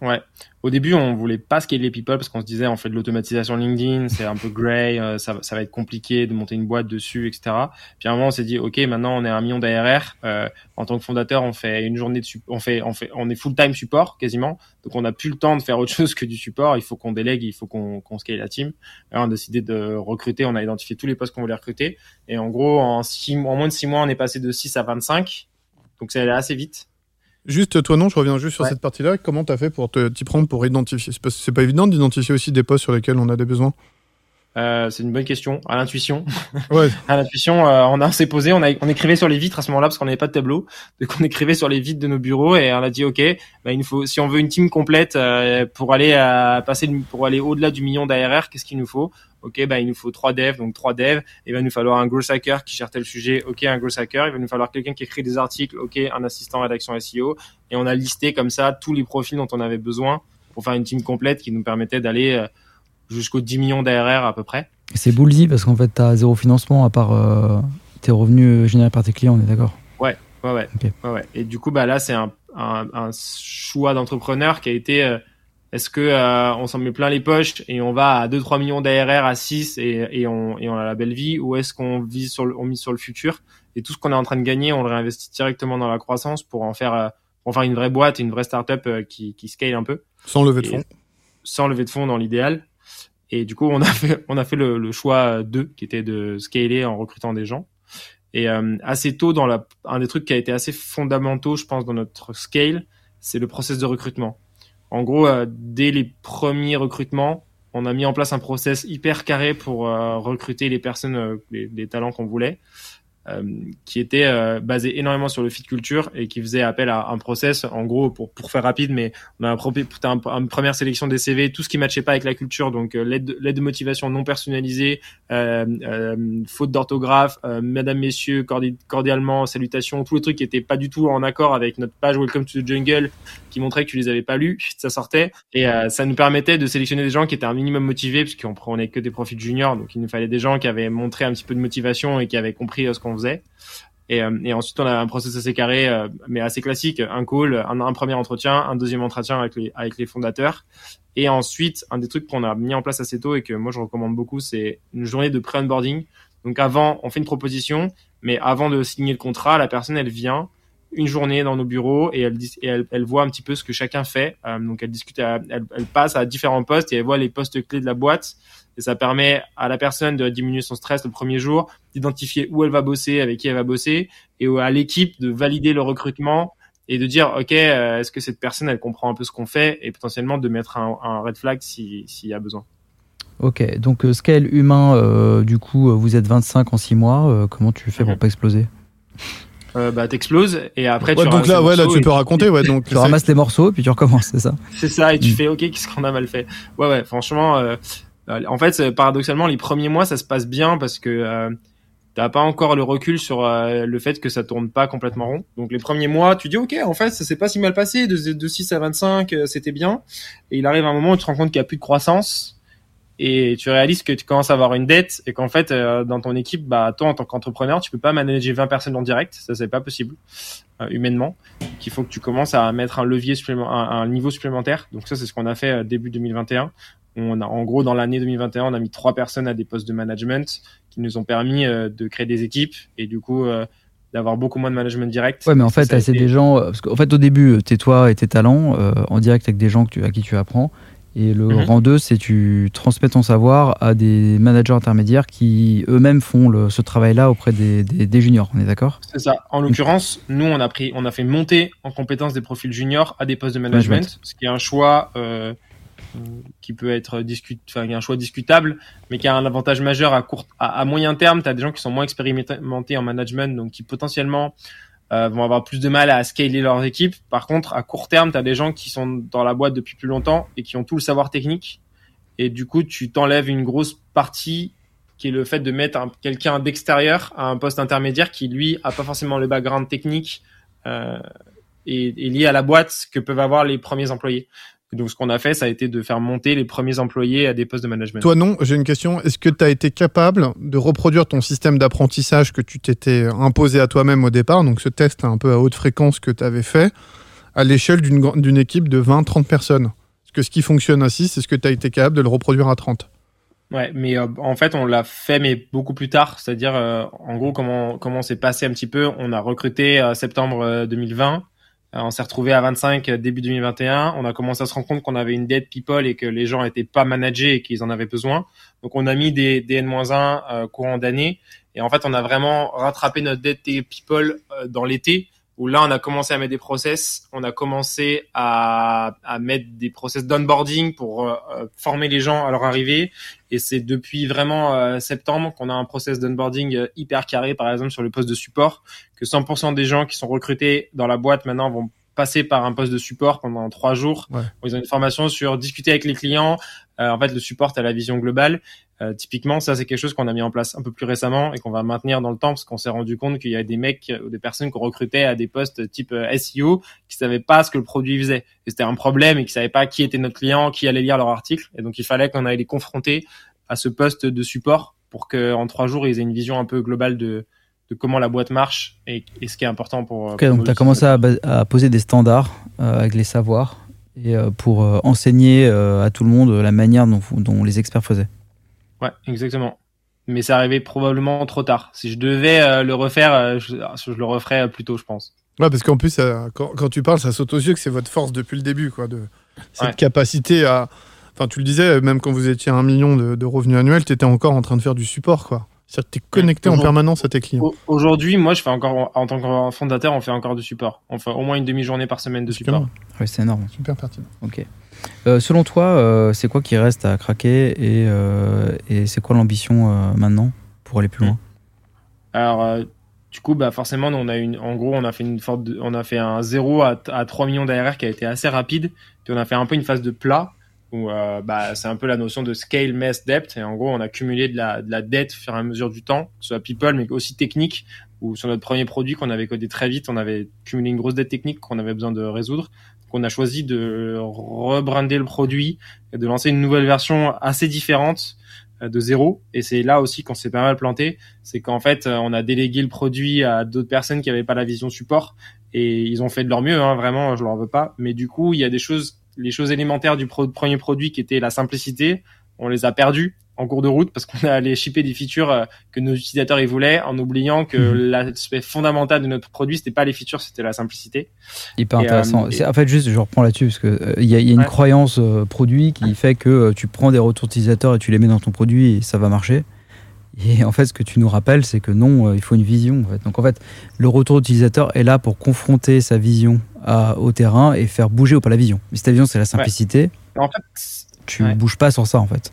Ouais. Au début, on voulait pas scaler people parce qu'on se disait on fait de l'automatisation LinkedIn, c'est un peu grey, euh, ça, va être compliqué de monter une boîte dessus, etc. Puis à un moment, on s'est dit ok, maintenant on est un million d'ARR. Euh, en tant que fondateur, on fait une journée de on fait on est full time support quasiment, donc on n'a plus le temps de faire autre chose que du support. Il faut qu'on délègue, il faut qu'on scale la team. On a décidé de recruter, on a identifié tous les postes qu'on voulait recruter et en gros en en moins de six mois, on est passé de 6 à 25. Donc ça allait assez vite. Juste, toi, non, je reviens juste sur cette partie-là. Comment tu as fait pour t'y prendre pour identifier? C'est pas évident d'identifier aussi des postes sur lesquels on a des besoins euh, c'est une bonne question. À l'intuition. Ouais. (laughs) à l'intuition, euh, on, a s'est posé, on, a, on écrivait sur les vitres à ce moment-là parce qu'on n'avait pas de tableau. Donc on écrivait sur les vitres de nos bureaux et on a dit ok, bah, il nous faut, si on veut une team complète euh, pour aller à, passer pour aller au-delà du million d'ARR, qu'est-ce qu'il nous faut? Ok, bah il nous faut trois devs, donc trois devs. Il va nous falloir un growth hacker qui gère tel sujet. Ok, un growth hacker. Il va nous falloir quelqu'un qui écrit des articles. Ok, un assistant rédaction SEO. Et on a listé comme ça tous les profils dont on avait besoin pour faire une team complète qui nous permettait d'aller euh, jusqu'aux 10 millions d'ARR à peu près. C'est bullsy parce qu'en fait, tu as zéro financement à part euh, tes revenus générés par tes clients, on est d'accord? Ouais, ouais, ouais, ouais, Et du coup, bah, là, c'est un, un, un, choix d'entrepreneur qui a été euh, est-ce que euh, on s'en met plein les poches et on va à 2-3 millions d'ARR à 6 et, et, on, et on a la belle vie ou est-ce qu'on vise sur le, on mise sur le futur et tout ce qu'on est en train de gagner, on le réinvestit directement dans la croissance pour en faire, pour en faire une vraie boîte, une vraie startup qui, qui scale un peu. Sans lever de fonds. Sans lever de fonds dans l'idéal. Et du coup, on a fait, on a fait le, le choix 2, qui était de scaler en recrutant des gens. Et euh, assez tôt, dans la, un des trucs qui a été assez fondamentaux, je pense, dans notre scale, c'est le process de recrutement. En gros, euh, dès les premiers recrutements, on a mis en place un process hyper carré pour euh, recruter les personnes, les, les, talents qu'on voulait. Euh, qui était euh, basé énormément sur le fit culture et qui faisait appel à un process, en gros, pour, pour faire rapide, mais on a un, une première sélection des CV, tout ce qui matchait pas avec la culture, donc euh, l'aide de motivation non personnalisée, faute d'orthographe, madame, messieurs, cordialement, salutations, tous les trucs qui étaient pas du tout en accord avec notre page Welcome to the Jungle, qui montrait que tu les avais pas lus, (laughs) ça sortait, et ça nous permettait de sélectionner des gens qui étaient un minimum motivés, puisqu'on prenait que des profils juniors, donc il nous fallait des gens qui avaient montré un petit peu de motivation et qui avaient compris ce qu'on euh, et, ensuite, on a un process assez carré, euh, mais assez classique. Un call, un, un, premier entretien, un deuxième entretien avec les, avec les fondateurs. Et ensuite, un des trucs qu'on a mis en place assez tôt et que moi, je recommande beaucoup, c'est une journée de pré-onboarding. Donc avant, on fait une proposition, mais avant de signer le contrat, la personne, elle vient une journée dans nos bureaux et elle, et elle, elle voit un petit peu ce que chacun fait. Euh, donc elle discute, elle, elle, passe à différents postes et elle voit les postes clés de la boîte et ça permet à la personne de diminuer son stress le premier jour, d'identifier où elle va bosser, avec qui elle va bosser, et à l'équipe de valider le recrutement et de dire ok euh, est-ce que cette personne elle comprend un peu ce qu'on fait et potentiellement de mettre un, un red flag s'il y a besoin. Ok, donc euh, scale humain, euh, du coup vous êtes 25 en 6 mois, comment tu fais pour mhm. pas exploser? Euh, bah t'exploses et après tu donc là ouais là tu peux raconter ouais donc tu ramasses les morceaux puis tu recommences c'est ça c'est ça et tu mm. fais ok qu'est-ce qu'on a mal fait? Ouais ouais franchement euh, euh, en fait, paradoxalement, les premiers mois, ça se passe bien parce que euh, t'as pas encore le recul sur euh, le fait que ça tourne pas complètement rond. Donc les premiers mois, tu dis ok, en fait, ça s'est pas si mal passé, de, de 6 à 25, euh, c'était bien. Et il arrive un moment où tu te rends compte qu'il y a plus de croissance et tu réalises que tu commences à avoir une dette et qu'en fait dans ton équipe bah toi en tant qu'entrepreneur tu peux pas manager 20 personnes en direct ça c'est pas possible humainement qu'il faut que tu commences à mettre un levier supplémentaire un, un, niveau supplémentaire donc ça c'est ce qu'on a fait début 2021 on a, en gros, dans l'année 2021, on a mis trois personnes à des postes de management qui nous ont permis euh, de créer des équipes et du coup euh, d'avoir beaucoup moins de management direct. Ouais, mais en fait, c'est des gens. Parce qu'en fait, au début, t'es toi et tes talents euh, en direct avec des gens que tu, à qui tu apprends. Et le mhm. rang 2, c'est tu transmets ton savoir à des managers intermédiaires qui eux-mêmes font le, ce travail-là auprès des, des, des, juniors. On est d'accord? C'est ça. En l'occurrence, nous, on a pris, on a fait monter en compétence des profils juniors à des postes de management, management. ce qui est un choix euh, qui peut être discut, enfin, un choix discutable, mais qui a un avantage majeur à court, à, moyen terme. Tu as des gens qui sont moins expérimentés en management, donc qui potentiellement euh, vont avoir plus de mal à scaler leurs équipes. Par contre, à court terme, tu as des gens qui sont dans la boîte depuis plus longtemps et qui ont tout le savoir technique. Et du coup, tu t'enlèves une grosse partie qui est le fait de mettre quelqu'un d'extérieur à un poste intermédiaire qui, lui, a pas forcément le background technique euh, et, et lié à la boîte que peuvent avoir les premiers employés donc, ce qu'on a fait, ça a été de faire monter les premiers employés à des postes de management. Toi, non, j'ai une question. Est-ce que tu as été capable de reproduire ton système d'apprentissage que tu t'étais imposé à toi-même au départ, donc ce test un peu à haute fréquence que tu avais fait, à l'échelle d'une équipe de 20-30 personnes. Parce que ce qui fonctionne ainsi, c'est ce que tu as été capable de le reproduire à 30. Ouais, mais euh, en fait, on l'a fait, mais beaucoup plus tard. C'est-à-dire, euh, en gros, comment comment s'est passé un petit peu? On a recruté euh, septembre 2020. On s'est retrouvé à 25 début 2021. On a commencé à se rendre compte qu'on avait une dette people et que les gens étaient pas managés et qu'ils en avaient besoin. Donc, on a mis des, des N-1 courant d'année. Et en fait, on a vraiment rattrapé notre dette people dans l'été où là on a commencé à mettre des process, on a commencé à, à mettre des process d'onboarding pour euh, euh, former les gens à leur arrivée et c'est depuis vraiment euh, septembre qu'on a un process d'onboarding hyper carré par exemple sur le poste de support que 100% des gens qui sont recrutés dans la boîte maintenant vont passer par un poste de support pendant trois jours. Ils ont une formation sur discuter avec les clients. en fait, le support à la vision globale. Euh, typiquement, ça c'est quelque chose qu'on a mis en place un peu plus récemment et qu'on va maintenir dans le temps parce qu'on s'est rendu compte qu'il y a des mecs ou des personnes qu'on recrutait à des postes type euh, SEO qui savaient pas ce que le produit faisait. Et c'était un problème et qui savaient pas qui était notre client, qui allait lire leur article. Et donc il fallait qu'on aille les confronter à ce poste de support pour qu'en trois jours ils aient une vision un peu globale de, de comment la boîte marche et, ce qui est important pour. Ok, donc tu as commencé à, à, poser des standards euh, avec les savoirs et pour enseigner à tout le monde la manière dont, dont les experts faisaient. Ouais, exactement. Mais c'est arrivé probablement trop tard. Si je devais euh, le refaire, euh, je, le referais plus tôt, je pense. Ouais, parce qu'en plus, quand, tu parles, ça saute aux yeux que c'est votre force depuis le début, quoi, de cette capacité à. Enfin, tu le disais, même quand vous étiez à un million de, de revenus annuels, tu étais encore en train de faire du support, quoi. C'est-à-dire que tu es connecté en permanence à tes clients. Aujourd'hui, moi, je fais encore, en tant que fondateur, on fait encore du support. On fait au moins une demi-journée par semaine de support. Oui, c'est énorme. Super pertinent. Ok. Euh, selon toi, euh, c'est quoi qui reste à craquer et, euh, c'est quoi l'ambition maintenant pour aller plus loin? Alors, du coup, bah forcément, on a en gros, on a fait un 0 à, à 3 millions d'ARR qui a été assez rapide. Puis on a fait un peu une phase de plat où bah, c'est un peu la notion de scale, mass, depth. Et en gros, on a cumulé de la, de la dette au fur et à mesure du temps, que ce soit people, mais aussi technique, ou sur notre premier produit qu'on avait codé très vite, on avait cumulé une grosse dette technique qu'on avait besoin de résoudre. Donc on a choisi de rebrander le produit, et de lancer une nouvelle version assez différente euh, de zéro. Et c'est là aussi qu'on s'est pas mal planté. C'est qu'en fait, on a délégué le produit à d'autres personnes qui avaient pas la vision support. Et ils ont fait de leur mieux, hein, vraiment, je leur veux pas. Mais du coup, il y a des choses les choses élémentaires du premier produit qui était la simplicité, on les a perdues en cours de route parce qu'on a allé shipper des features euh, que nos utilisateurs ils voulaient en oubliant que mhm. l'aspect fondamental de notre produit c'était pas les features c'était la simplicité hyper intéressant euh, en fait juste je reprends là-dessus parce que euh, il y, a, une croyance produit qui fait que tu prends des retours utilisateurs et tu les mets dans ton produit et ça va marcher et en fait, ce que tu nous rappelles, c'est que non, il faut une vision. Donc en fait, le retour utilisateur est là pour confronter sa vision au terrain et faire bouger ou pas la vision. Mais ta vision, c'est la simplicité. En fait, tu ne bouges pas sur ça, en fait.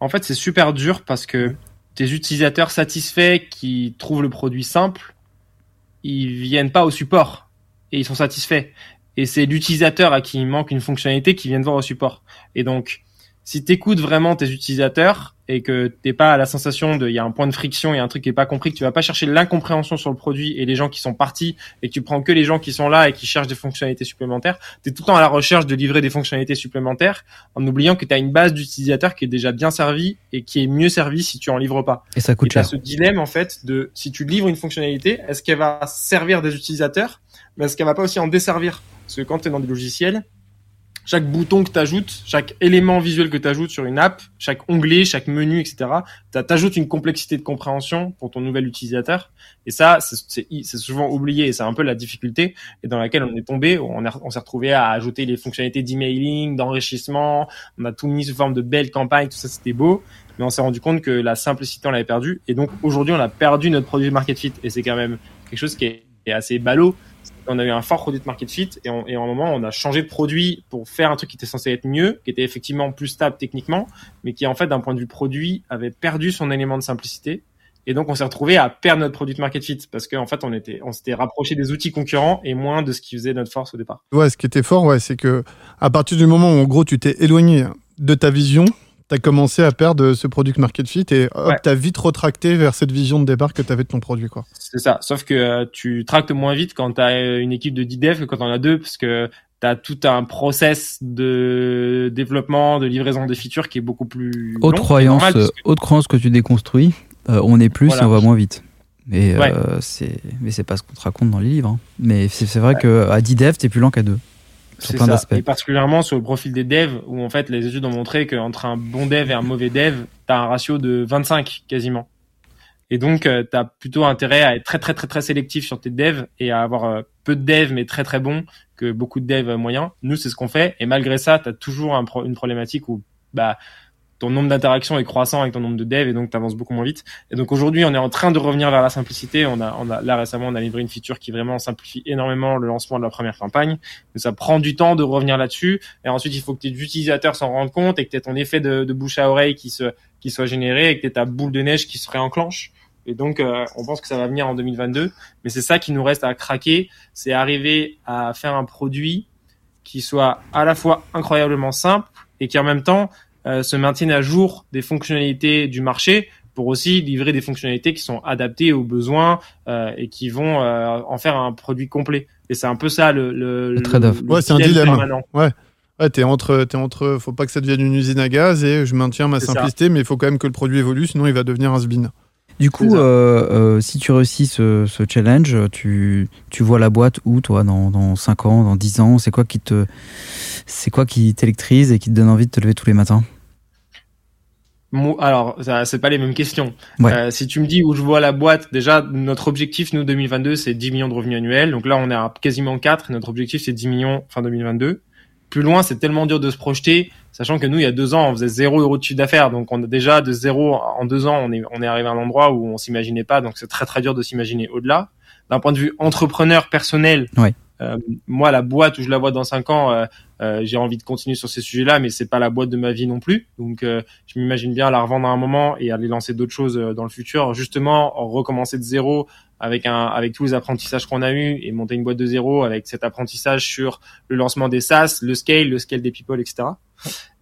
En fait, c'est super dur parce que tes utilisateurs satisfaits qui trouvent le produit simple, ils viennent pas au support et ils sont satisfaits. Et c'est l'utilisateur à qui il manque une fonctionnalité qui vient de voir au support. Et donc, si tu écoutes vraiment tes utilisateurs et que t'es pas à la sensation de il y a un point de friction, il y a un truc qui est pas compris, que tu vas pas chercher l'incompréhension sur le produit et les gens qui sont partis et que tu prends que les gens qui sont là et qui cherchent des fonctionnalités supplémentaires, tu es tout le temps à la recherche de livrer des fonctionnalités supplémentaires en oubliant que tu as une base d'utilisateurs qui est déjà bien servie et qui est mieux servie si tu en livres pas. Et ça coûte et cher. ce dilemme en fait de si tu livres une fonctionnalité, est-ce qu'elle va servir des utilisateurs mais est-ce qu'elle va pas aussi en desservir? Parce que quand tu es dans des logiciels, chaque bouton que tu ajoutes, chaque élément visuel que tu ajoutes sur une app, chaque onglet, chaque menu, etc., t'ajoutes une complexité de compréhension pour ton nouvel utilisateur. Et ça, c'est souvent oublié et c'est un peu la difficulté dans laquelle on est tombé. On, on s'est retrouvé à ajouter les fonctionnalités d'emailing, d'enrichissement. On a tout mis sous forme de belles campagnes, tout ça, c'était beau. Mais on s'est rendu compte que la simplicité, on l'avait perdu. Et donc, aujourd'hui, on a perdu notre produit market fit. Et c'est quand même quelque chose qui est assez ballot on a eu un fort produit de market fit et, en un moment on a changé de produit pour faire un truc qui était censé être mieux, qui était effectivement plus stable techniquement, mais qui en fait d'un point de vue produit avait perdu son élément de simplicité. Et donc on s'est retrouvé à perdre notre produit de market fit parce qu'en fait on était on s'était rapproché des outils concurrents et moins de ce qui faisait notre force au départ. Ouais, ce qui était fort, ouais, c'est que à partir du moment où en gros tu t'es éloigné de ta vision, tu as commencé à perdre ce product market fit et hop, tu as vite retracté vers cette vision de départ que tu avais de ton produit. quoi. C'est ça, sauf que euh, tu tractes moins vite quand tu as euh, une équipe de 10 devs que quand on a deux, parce que tu as tout un process de développement, de livraison des features qui est beaucoup plus autre long. Croyance, Autre croyance que tu déconstruis, euh, on est plus et on va moins vite. Mais c'est mais c'est pas ce qu'on te raconte dans les livres. Hein. Mais c'est vrai que à 10 devs, t'es plus lent qu'à 2. Et particulièrement sur le profil des devs, où en fait les études ont montré qu'entre un bon dev et un mauvais dev, tu as un ratio de 25 quasiment. Et donc, euh, tu as plutôt intérêt à être très très très très sélectif sur tes devs et à avoir euh, peu de devs mais très très bons que beaucoup de devs moyens. Nous, c'est ce qu'on fait. Et malgré ça, tu as toujours un une problématique où bah ton nombre d'interactions est croissant avec ton nombre de devs et donc tu avances beaucoup moins vite. Et donc aujourd'hui, on est en train de revenir vers la simplicité. On a, on a là récemment, on a livré une feature qui vraiment simplifie énormément le lancement de la première campagne. Mais ça prend du temps de revenir là-dessus. Et ensuite, il faut que tes utilisateurs s'en rendent compte et que tu aies ton effet de, bouche à oreille qui se qui soit généré et que tu aies ta boule de neige qui se réenclenche. Et donc, euh, on pense que ça va venir en 2022. Mais c'est ça qui nous reste à craquer, c'est arriver à faire un produit qui soit à la fois incroyablement simple et qui en même temps se maintiennent à jour des fonctionnalités du marché pour aussi livrer des fonctionnalités qui sont adaptées aux besoins euh, et qui vont euh, en faire un produit complet. Et c'est un peu ça le, le, le trade-off. Ouais, c'est un dilemme. Ouais. Ouais, t'es entre, t'es entre, faut pas que ça devienne une usine à gaz et je maintiens ma simplicité, mais il faut quand même que le produit évolue, sinon il va devenir un spin. Du coup, euh, si tu réussis ce, ce, challenge, tu, tu vois la boîte où, toi, dans, dans 5 ans, dans 10 ans? C'est quoi qui te, c'est quoi qui t'électrise et qui te donne envie de te lever tous les matins? Alors, ça, c'est pas les mêmes questions. Euh, si tu me dis où je vois la boîte, déjà, notre objectif, nous, 2022, c'est 10 millions de revenus annuels. Donc là, on est à quasiment 4. notre objectif, c'est 10 millions fin 2022. Plus loin, c'est tellement dur de se projeter, sachant que nous, il y a deux ans, on faisait zéro euro de chiffre d'affaires. Donc, on a déjà de zéro en deux ans, on est, on est arrivé à un endroit où on s'imaginait pas. Donc, c'est très, très dur de s'imaginer au-delà. D'un point de vue entrepreneur personnel, ouais. Euh, moi, la boîte où je la vois dans cinq ans, euh, euh, j'ai envie de continuer sur ces sujets-là, mais c'est pas la boîte de ma vie non plus. Donc, je m'imagine bien la revendre à un moment et aller lancer d'autres choses dans le futur. Justement, recommencer de zéro avec un, avec tous les apprentissages qu'on a eu et monter une boîte de zéro avec cet apprentissage sur le lancement des SaaS, le scale, le scale des people, etc.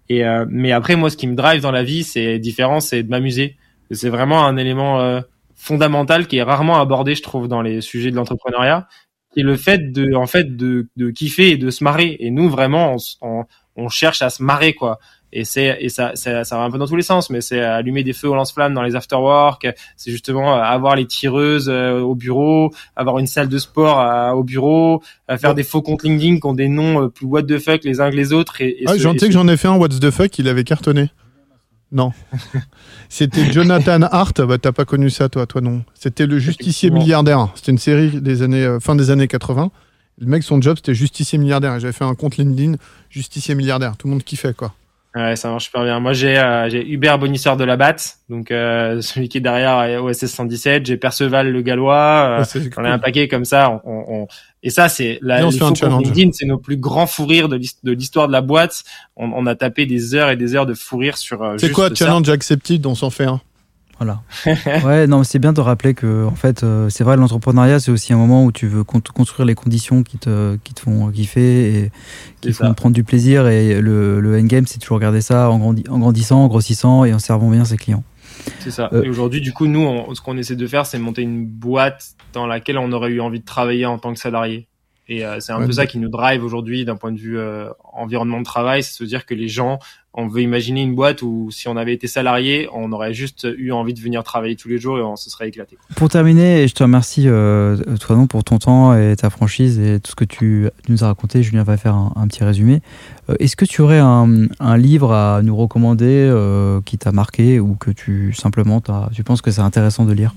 Et mais après, moi, ce qui me drive dans la vie, c'est différent, c'est de m'amuser. C'est vraiment un élément fondamental qui est rarement abordé, je trouve, dans les sujets de l'entrepreneuriat et le fait de en fait de, de kiffer et de se marrer. Et nous vraiment on, on, cherche à se marrer quoi. Et c'est et ça, ça, ça va un peu dans tous les sens mais c'est allumer des feux au lance-flammes dans les afterwork c'est justement avoir les tireuses euh, au bureau avoir une salle de sport euh, au bureau faire des faux comptes LinkedIn qui ont des noms euh, plus what the fuck les uns que les autres et, ah, j'en sais que j'en ai fait un what the fuck il avait cartonné non. (laughs) C'était Jonathan Hart. Bah, t'as pas connu ça, toi, toi non. C'était le justicier milliardaire. C'était une série des années, euh, fin des années 80. Le mec, son job, c'était justicier milliardaire. J'avais fait un compte LinkedIn, justicier milliardaire. Tout le monde kiffait, quoi. Ouais, ça marche super bien. Moi, j'ai euh, j'ai Hubert Bonisseur de la BAT, donc euh, (laughs) celui qui est derrière OSS 117. J'ai Perceval le Gallois. Euh, on a un paquet comme ça. On, on... Et ça, c'est la LinkedIn, c'est nos plus grands fous rires de l'histoire de la boîte. On, on, a tapé des heures et des heures de fou rire sur. Euh, c'est quoi challenge accepted? On s'en fait un. Voilà. (laughs) ouais, non, c'est bien de rappeler que, en fait, euh, c'est vrai, l'entrepreneuriat, c'est aussi un moment où tu veux construire les conditions qui te, qui te font kiffer et qui font prendre du plaisir. Et le, le endgame, c'est toujours garder ça en, en, grandissant, en grossissant et en servant bien ses clients. C'est ça. Euh, et aujourd'hui, du coup, nous, ce qu'on essaie de faire, c'est monter une boîte dans laquelle on aurait eu envie de travailler en tant que salarié. Et euh, c'est un peu ça qui nous drive aujourd'hui d'un point de vue euh, environnement de travail, c'est se dire que les gens, on veut imaginer une boîte où si on avait été salarié, on aurait juste eu envie de venir travailler tous les jours et on se serait éclaté. Pour terminer, je te remercie euh, toi non pour ton temps et ta franchise et tout ce que tu nous as raconté. Julien va faire un, petit résumé. Est-ce que tu aurais un, un, livre à nous recommander qui t'a marqué ou que tu simplement tu penses que c'est intéressant de lire?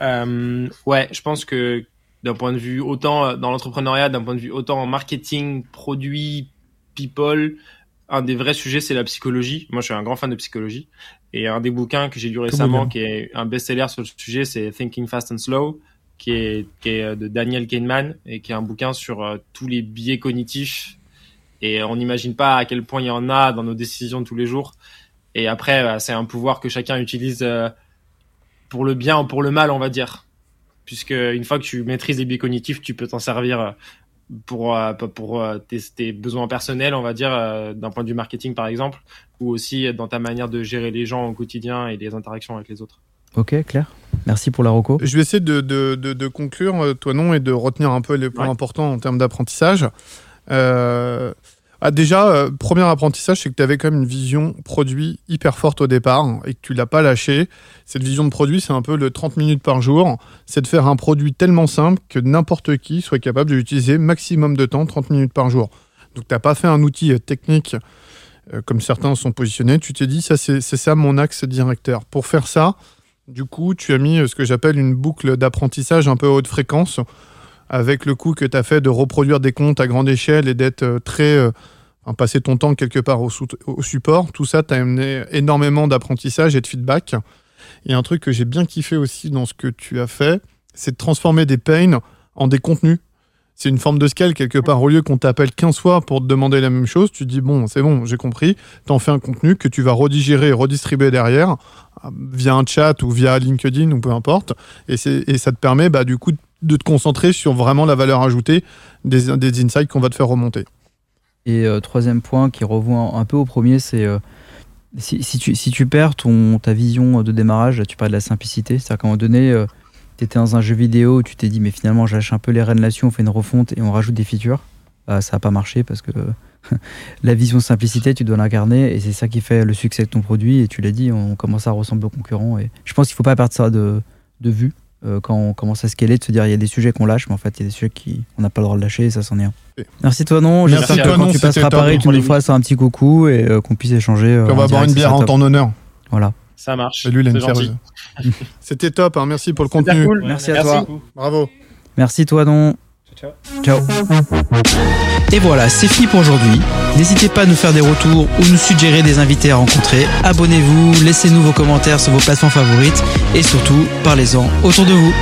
Ouais, je pense que d'un point de vue autant euh, dans l'entrepreneuriat, d'un point de vue autant en marketing, produit, people. Un des vrais sujets, c'est la psychologie. Moi, je suis un grand fan de psychologie. Et un des bouquins que j'ai lu récemment, qui est un best-seller sur le sujet, c'est Thinking Fast and Slow, qui est, qui est euh, de Daniel Kahneman et qui est un bouquin sur euh, tous les biais cognitifs. Et on n'imagine pas à quel point il y en a dans nos décisions de tous les jours. Et après, bah, c'est un pouvoir que chacun utilise pour le bien ou pour le mal, on va dire puisque une fois que tu maîtrises les biais cognitifs, tu peux t'en servir euh, pour euh, pour euh, tes, besoins personnels, on va dire, d'un point de vue marketing par exemple, ou aussi dans ta manière de gérer les gens au quotidien et les interactions avec les autres. Ok, clair. Merci pour la reco. Je vais essayer de, de, de, conclure, toi non, et de retenir un peu les points importants en termes d'apprentissage. Ah, Déjà, euh, premier apprentissage, c'est que tu avais quand même une vision produit hyper forte au départ et que tu l'as pas lâché. Cette vision de produit, c'est un peu le 30 minutes par jour. C'est de faire un produit tellement simple que n'importe qui soit capable de l'utiliser maximum de temps, 30 minutes par jour. Donc, tu n'as pas fait un outil euh, technique euh, comme certains sont positionnés. Tu t'es dit, ça, c'est ça mon axe directeur. Pour faire ça, du coup, tu as mis ce que j'appelle une boucle d'apprentissage un peu haute fréquence avec le coup que tu as fait de reproduire des comptes à grande échelle et d'être euh, très. Euh, passer ton temps quelque part au, support, tout ça t'a amené énormément d'apprentissage et de feedback. Et un truc que j'ai bien kiffé aussi dans ce que tu as fait, c'est de transformer des pains en des contenus. C'est une forme de scale quelque part. Au lieu qu'on t'appelle 15 fois pour te demander la même chose, tu te dis bon, c'est bon, j'ai compris. Tu en fais un contenu que tu vas redigérer et redistribuer derrière via un chat ou via LinkedIn ou peu importe. Et, et ça te permet bah, du coup de de te concentrer sur vraiment la valeur ajoutée des, insights qu'on va te faire remonter. Et euh, troisième point qui revoit un peu au premier, c'est euh, si, tu, perds ton, ta vision de démarrage, tu parles de la simplicité, c'est-à-dire qu'à un moment donné, euh, tu étais dans un jeu vidéo tu t'es dit mais finalement j'achète un peu les rênes là-dessus, on fait une refonte et on rajoute des features. Bah, ça n'a pas marché parce que (laughs) la vision simplicité, tu dois l'incarner et c'est ça qui fait le succès de ton produit. Et tu l'as dit, on commence à ressembler aux concurrents. Et je pense qu'il ne faut pas perdre ça de vue. Euh, quand on commence à scaler, de se dire il y a des sujets qu'on lâche, mais en fait il y a des sujets qu'on n'a pas le droit de lâcher et ça c'en est un. Merci toi non, j'espère que quand tu passeras à Paris, tu nous feras un petit coucou et euh, qu'on puisse échanger. Euh, on va boire une bière en ton honneur. Voilà. Ça marche. Salut (laughs) C'était top, hein. merci pour le contenu. Cool. Merci à toi. Bravo. Merci toi non. Ciao. Et voilà, c'est fini pour aujourd'hui. N'hésitez pas à nous faire des retours ou nous suggérer des invités à rencontrer. Abonnez-vous, laissez-nous vos commentaires sur vos plateformes favorites et surtout, parlez-en autour de vous.